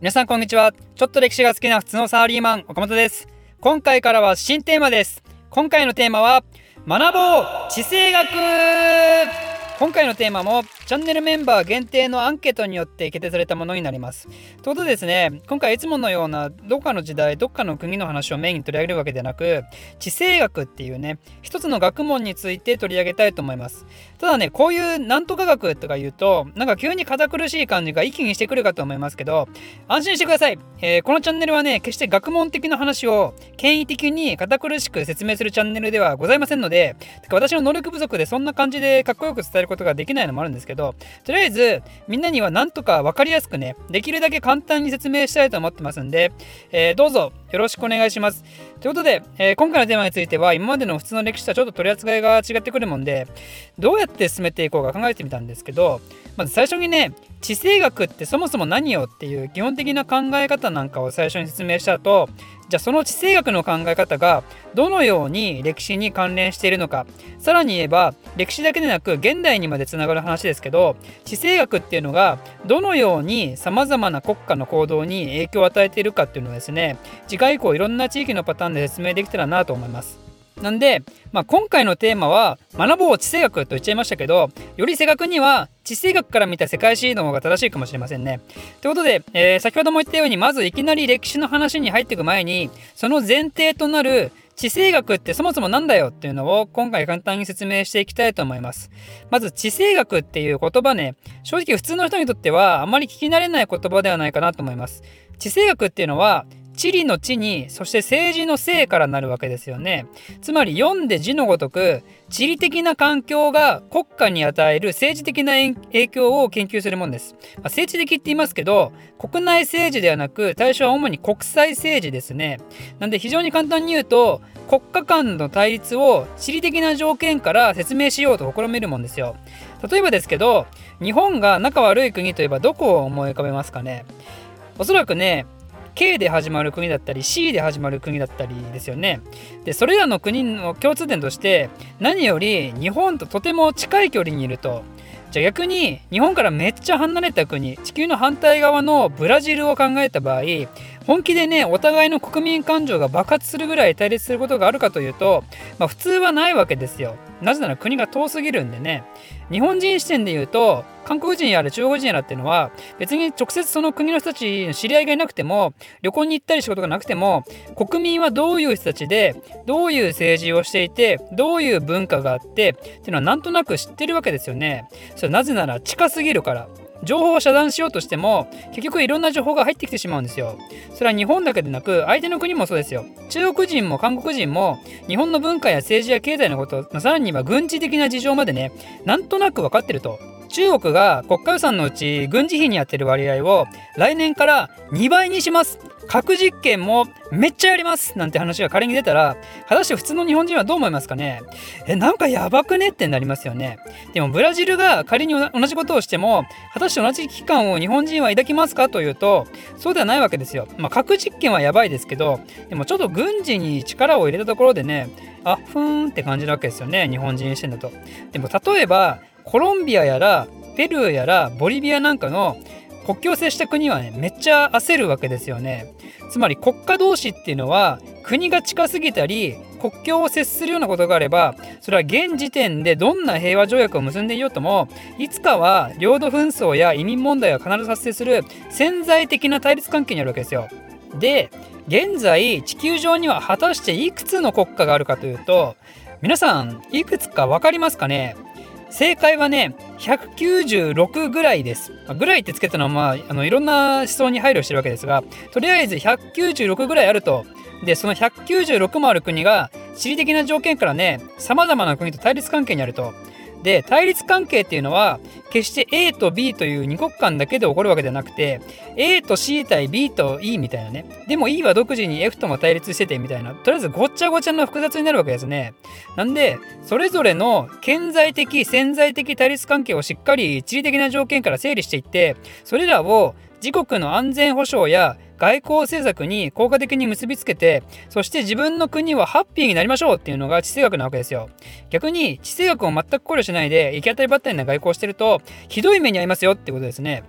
皆さんこんにちは。ちょっと歴史が好きな普通のサラリーマン岡本です。今回からは新テーマです。今回のテーマは学ぼう。地政学。今回のテーマもチャンネルメンバー限定のアンケートによって決定されたものになります。ということですね、今回いつものようなどっかの時代、どっかの国の話をメインに取り上げるわけではなく、地政学っていうね、一つの学問について取り上げたいと思います。ただね、こういうなんとか学とか言うと、なんか急に堅苦しい感じが一気にしてくるかと思いますけど、安心してください。えー、このチャンネルはね、決して学問的な話を権威的に堅苦しく説明するチャンネルではございませんので、私の能力不足でそんな感じでかっこよく伝えることができないのもあるんですけど、とりあえずみんなにはなんとか分かりやすくね、できるだけ簡単に説明したいと思ってますんで、えー、どうぞよろしくお願いします。ということで、えー、今回のテーマについては今までの普通の歴史とはちょっと取り扱いが違ってくるもんで、どうやって進めていこうか考えてみたんですけど、まず最初にね、地政学ってそもそも何よっていう基本的な考え方なんかを最初に説明した後じゃあその地政学の考え方がどのように歴史に関連しているのかさらに言えば歴史だけでなく現代にまでつながる話ですけど地政学っていうのがどのようにさまざまな国家の行動に影響を与えているかっていうのをですね次回以降いろんな地域のパターンで説明できたらなと思います。なんで、まあ、今回のテーマは学ぼう地政学と言っちゃいましたけどより正確には地政学から見た世界史の方が正しいかもしれませんね。ということで、えー、先ほども言ったようにまずいきなり歴史の話に入っていく前にその前提となる地政学ってそもそも何だよっていうのを今回簡単に説明していきたいと思います。まず地政学っていう言葉ね、正直普通の人にとってはあまり聞き慣れない言葉ではないかなと思います。地政学っていうのは地理の地にそして政治の政からなるわけですよね。つまり読んで字のごとく地理的な環境が国家に与える政治的な影響を研究するものです、まあ、政治的って言いますけど国内政治ではなく対象は主に国際政治ですね。なんで非常に簡単に言うと国家間の対立を地理的な条件から説明しようと試みるもんですよ。例えばですけど日本が仲悪い国といえばどこを思い浮かべますかね。おそらくね K で始まる国だったり C で始まる国だったりですよね。でそれらの国の共通点として何より日本ととても近い距離にいると。じゃあ逆に日本からめっちゃ離れた国地球の反対側のブラジルを考えた場合本気でねお互いの国民感情が爆発するぐらい対立することがあるかというと、まあ、普通はないわけですよ。なぜなら国が遠すぎるんでね。日本人視点で言うと韓国人やら中国人やらっていうのは別に直接その国の人たちの知り合いがいなくても旅行に行ったり仕事がなくても国民はどういう人たちでどういう政治をしていてどういう文化があってっていうのはなんとなく知ってるわけですよね。それなぜなら近すぎるから。情報を遮断しようとしても結局いろんな情報が入ってきてしまうんですよ。それは日本だけでなく相手の国もそうですよ。中国人も韓国人も日本の文化や政治や経済のことさらには軍事的な事情までねなんとなく分かってると。中国が国家予算のうち軍事費にやってる割合を来年から2倍にします。核実験もめっちゃやります。なんて話が仮に出たら果たして普通の日本人はどう思いますかね。えなんかやばくねってなりますよね。でもブラジルが仮に同じことをしても果たして同じ危機感を日本人は抱きますか？というとそうではないわけですよ。まあ核実験はやばいですけどでもちょっと軍事に力を入れたところでねあふーんって感じなわけですよね。日本人視点だと。でも例えばコロンビアやらペルーやらボリビアなんかの国境を接した国はねめっちゃ焦るわけですよねつまり国家同士っていうのは国が近すぎたり国境を接するようなことがあればそれは現時点でどんな平和条約を結んでいようともいつかは領土紛争や移民問題が必ず発生する潜在的な対立関係にあるわけですよ。で現在地球上には果たしていくつの国家があるかというと皆さんいくつか分かりますかね？正解はね196ぐらいです。ぐらいってつけたのは、まあ、あのいろんな思想に配慮してるわけですがとりあえず196ぐらいあるとでその196もある国が地理的な条件からねさまざまな国と対立関係にあると。で対立関係っていうのは決して A と B という2国間だけで起こるわけじゃなくて A と C 対 B と E みたいなね。でも E は独自に F とも対立しててみたいな。とりあえずごっちゃごちゃの複雑になるわけですね。なんでそれぞれの顕在的潜在的対立関係をしっかり地理的な条件から整理していってそれらを自国の安全保障や外交政策に効果的に結びつけてそして自分の国はハッピーになりましょうっていうのが地政学なわけですよ逆に地政学を全く考慮しないで行き当たりばったりな外交をしてるとひどい目に遭いますよってことですね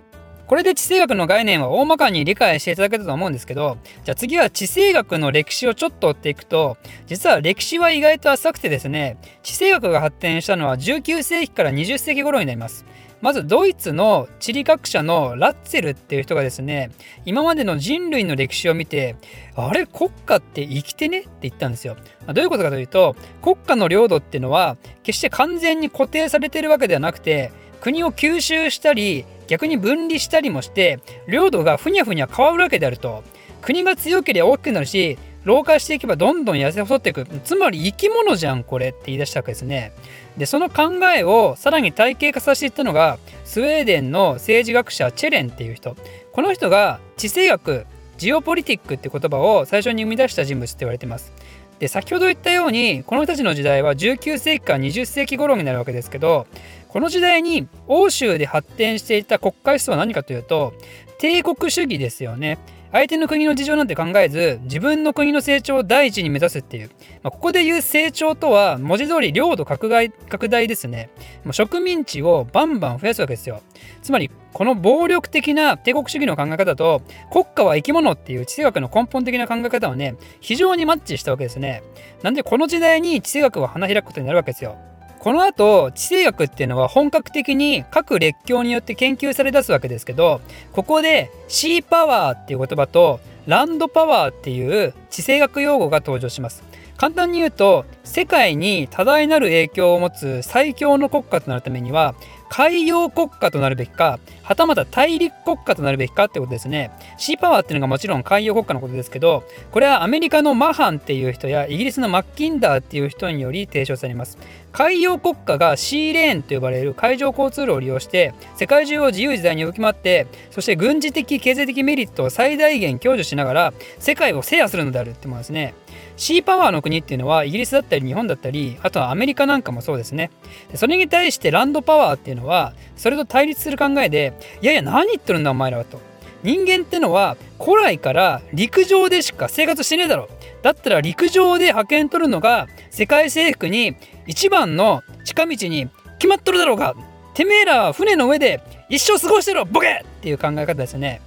これで地政学の概念は大まかに理解していただけたと思うんですけど、じゃあ次は地政学の歴史をちょっと追っていくと、実は歴史は意外と浅くてですね、地政学が発展したのは19世紀から20世紀頃になります。まずドイツの地理学者のラッツェルっていう人がですね今までの人類の歴史を見てあれ国家って生きてねって言ったんですよ。どういうことかというと国家の領土っていうのは決して完全に固定されてるわけではなくて国を吸収したり逆に分離したりもして領土がふにゃふにゃ変わるわけであると国が強ければ大きくなるし老化していけばどんどん痩せ細っていく。つまり生き物じゃんこれって言い出したわけですね。でその考えをさらに体系化させていったのがスウェーデンの政治学者チェレンっていう人。この人が地政学ジオポリティックって言葉を最初に生み出した人物って言われてます。で先ほど言ったようにこの人たちの時代は19世紀から20世紀頃になるわけですけどこの時代に欧州で発展していた国家思想は何かというと帝国主義ですよね。相手の国の事情なんて考えず自分の国の成長を第一に目指すっていう、まあ、ここで言う成長とは文字通り領土拡大拡大ですね。植民地をバンバン増やすわけですよ。つまりこの暴力的な帝国主義の考え方と国家は生き物っていう地政学の根本的な考え方はね非常にマッチしたわけですね。なんでこの時代に地政学は花開くことになるわけですよ。この後地政学っていうのは本格的に各列強によって研究され出すわけですけどここでシーパワーっていう言葉とランドパワーっていう地政学用語が登場します。簡単に言うと世界に多大なる影響を持つ最強の国家となるためには海洋国家となるべきかはたまた大陸国家となるべきかってことですね。シーパワーっていうのがもちろん海洋国家のことですけどこれはアメリカのマハンっていう人やイギリスのマッキンダーっていう人により提唱されます。海洋国家がシーレーンと呼ばれる海上交通路を利用して世界中を自由自在に動き回ってそして軍事的経済的メリットを最大限享受しながら世界を制覇するのであるってものですね。シーパワーの国っていうのはイギリスだったり日本だったりあとはアメリカなんかもそうですね。それに対してランドパワーっていうのはそれと対立する考えでいやいや何言ってるんだお前らはと。人間ってのは古来から陸上でしか生活してねえだろ。だったら陸上で派遣取るのが世界征服に一番の近道に決まっとるだろうが。てめえらは船の上で一生過ごしてろボケっていう考え方ですよね。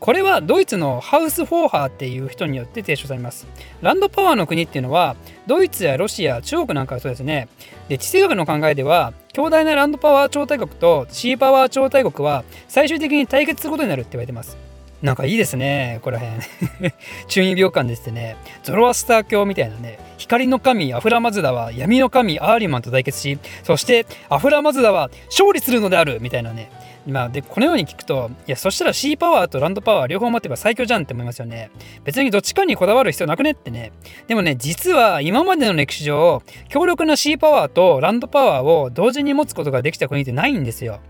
これはドイツのハウス・フォーハーっていう人によって提唱されます。ランドパワーの国っていうのはドイツやロシア、中国なんかはそうですね。で地政学の考えでは強大なランドパワー超大国とシーパワー超大国は最終的に対決することになるって言われてます。なんかいいですね、こら辺。中二病感ですってね、ゾロアスター教みたいなね、光の神アフラマズダは闇の神アーリマンと対決し、そしてアフラマズダは勝利するのであるみたいなね、まあ、でこのように聞くといやそしたら C パワーとランドパワー両方持ってば最強じゃんって思いますよね。別にどっちかにこだわる必要なくねってね。でもね実は今までの歴史上強力な C パワーとランドパワーを同時に持つことができた国ってないんですよ。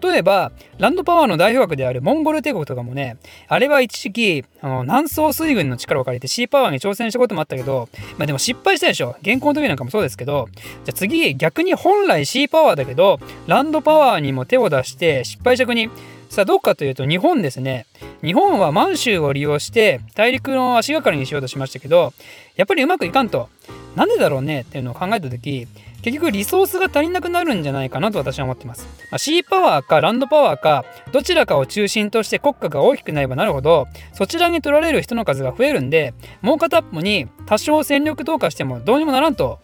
例えばランドパワーの代表格であるモンゴル帝国とかもねあれは一時期あの南宋水軍の力を借りてシーパワーに挑戦したこともあったけどまあでも失敗したでしょ。現行の時なんかもそうですけど。じゃあ次逆に本来シーパワーだけどランドパワーにも手を出して失敗した国。さあどうかというと日本ですね日本は満州を利用して大陸の足がかりにしようとしましたけどやっぱりうまくいかんとなんでだろうね？っていうのを考えた時結局リソースが足りなくなるんじゃないかなと私は思ってます。まあ、シーパワーかランドパワーかどちらかを中心として国家が大きくなればなるほどそちらに取られる人の数が増えるんでもう片っぽに多少戦力投下してもどうにもならんと。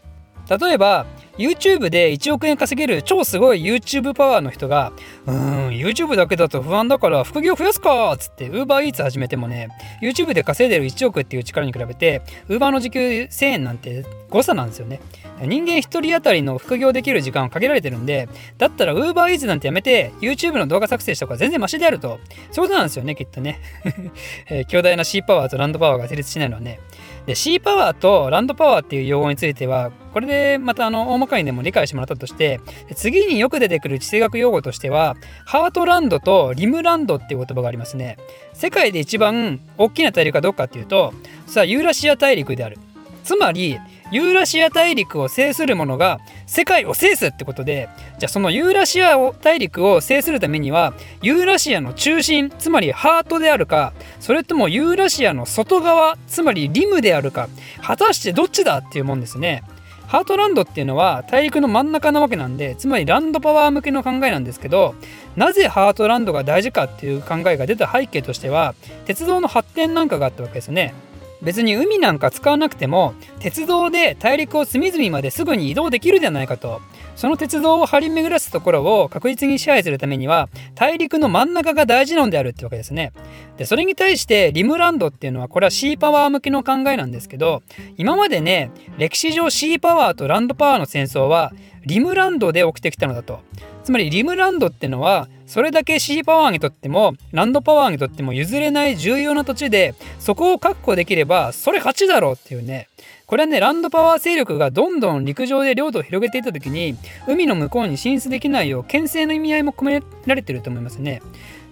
例えば YouTube で1億円稼げる超すごい YouTube パワーの人が、うーん、YouTube だけだと不安だから副業増やすかっつって UberEats 始めてもね、YouTube で稼いでる1億っていう力に比べて、Uber の時給1000円なんて誤差なんですよね。人間1人当たりの副業できる時間は限られてるんで、だったら UberEats なんてやめて YouTube の動画作成した方が全然マシであると。そういうことなんですよね、きっとね。えー、強大な C パワーとランドパワーが成立しないのはね。で、C パワーとランドパワーっていう用語については、これでまたあの大まかにでも理解してもらったとして、次によく出てくる地政学用語としては、ハートランドとリムランドっていう言葉がありますね。世界で一番大きな大陸はどっかっていうと、さあユーラシア大陸である。つまり、ユーラシア大陸を制する者が世界を制すってことでじゃあそのユーラシア大陸を制するためにはユーラシアの中心つまりハートであるかそれともユーラシアの外側つまりリムであるか果たしてどっちだっていうもんですねハートランドっていうのは大陸の真ん中なわけなんでつまりランドパワー向けの考えなんですけどなぜハートランドが大事かっていう考えが出た背景としては鉄道の発展なんかがあったわけですね。別に海なんか使わなくても鉄道で大陸を隅々まですぐに移動できるじゃないかと。その鉄道を張り巡らすところを確実に支配するためには大陸の真ん中が大事なのであるってわけですね。でそれに対してリムランドっていうのはこれはシーパワー向きの考えなんですけど今までね歴史上シーパワーとランドパワーの戦争はリムランドで起きてきたのだと。つまりリムランドってのはそれだけシーパワーにとってもランドパワーにとっても譲れない重要な土地でそこを確保できればそれ勝ちだろうっていうねこれはねランドパワー勢力がどんどん陸上で領土を広げていった時に海の向こうに進出できないよう牽制の意味合いも込められていると思いますね。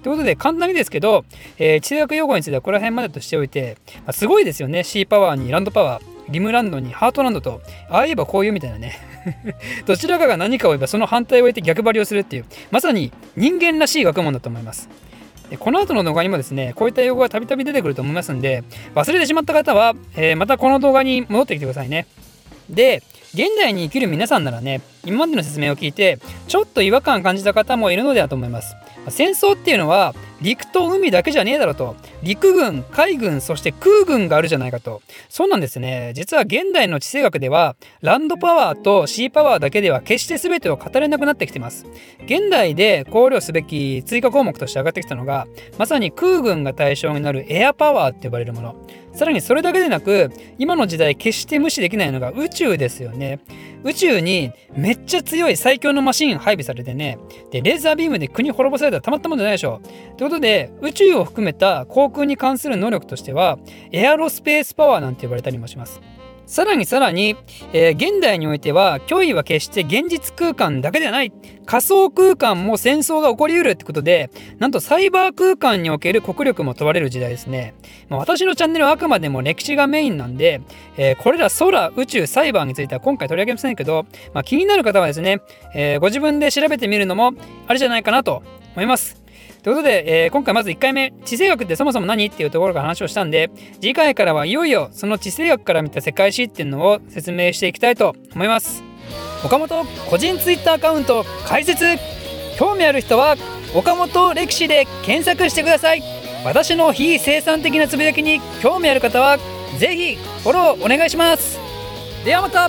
ということで簡単にですけど、えー、地政学用語についてはこの辺までとしておいて、まあ、すごいですよね。シーパワーにランドパワーリムランドにハートランドとああ言えばこういうみたいなね。どちらかが何かを言えばその反対を言って逆張りをするっていうまさに人間らしい学問だと思います。この後の動画にもですねこういった用語がたびたび出てくると思いますんで忘れてしまった方は、えー、またこの動画に戻ってきてくださいね。で現代に生きる皆さんならね今までの説明を聞いてちょっと違和感感じた方もいるのではと思います。戦争っていうのは陸と海だけじゃねえだろと。陸軍海軍そして空軍があるじゃないかと。そうなんですね。実は現代の地政学ではランドパワーとシーパワーだけでは決して全てを語れなくなってきてます。現代で考慮すべき追加項目として上がってきたのがまさに空軍が対象になるエアパワーって呼ばれるもの。さらにそれだけでなく今の時代決して無視できないのが宇宙ですよね。宇宙にめっちゃ強い最強のマシン配備されてね。でレーザービームで国滅ぼされたらたまったもんじゃないでしょ。ということで宇宙を含めた航空に関する能力としてはエアロスペースパワーなんて呼ばれたりもします。さらにさらに、えー、現代においては脅威は決して現実空間だけではない。仮想空間も戦争が起こりうるってことでなんとサイバー空間における国力も問われる時代ですね、まあ、私のチャンネルはあくまでも歴史がメインなんで、えー、これら空宇宙サイバーについては今回取り上げませんけど、まあ、気になる方はですね、えー、ご自分で調べてみるのもありじゃないかなと思います。ということで、えー、今回まず1回目、地政学ってそもそも何っていうところから話をしたんで、次回からはいよいよその地政学から見た世界史っていうのを説明していきたいと思います。岡本個人 Twitter アカウント開設興味ある人は岡本歴史で検索してください。私の非生産的なつぶやきに興味ある方は、ぜひフォローお願いします。ではまた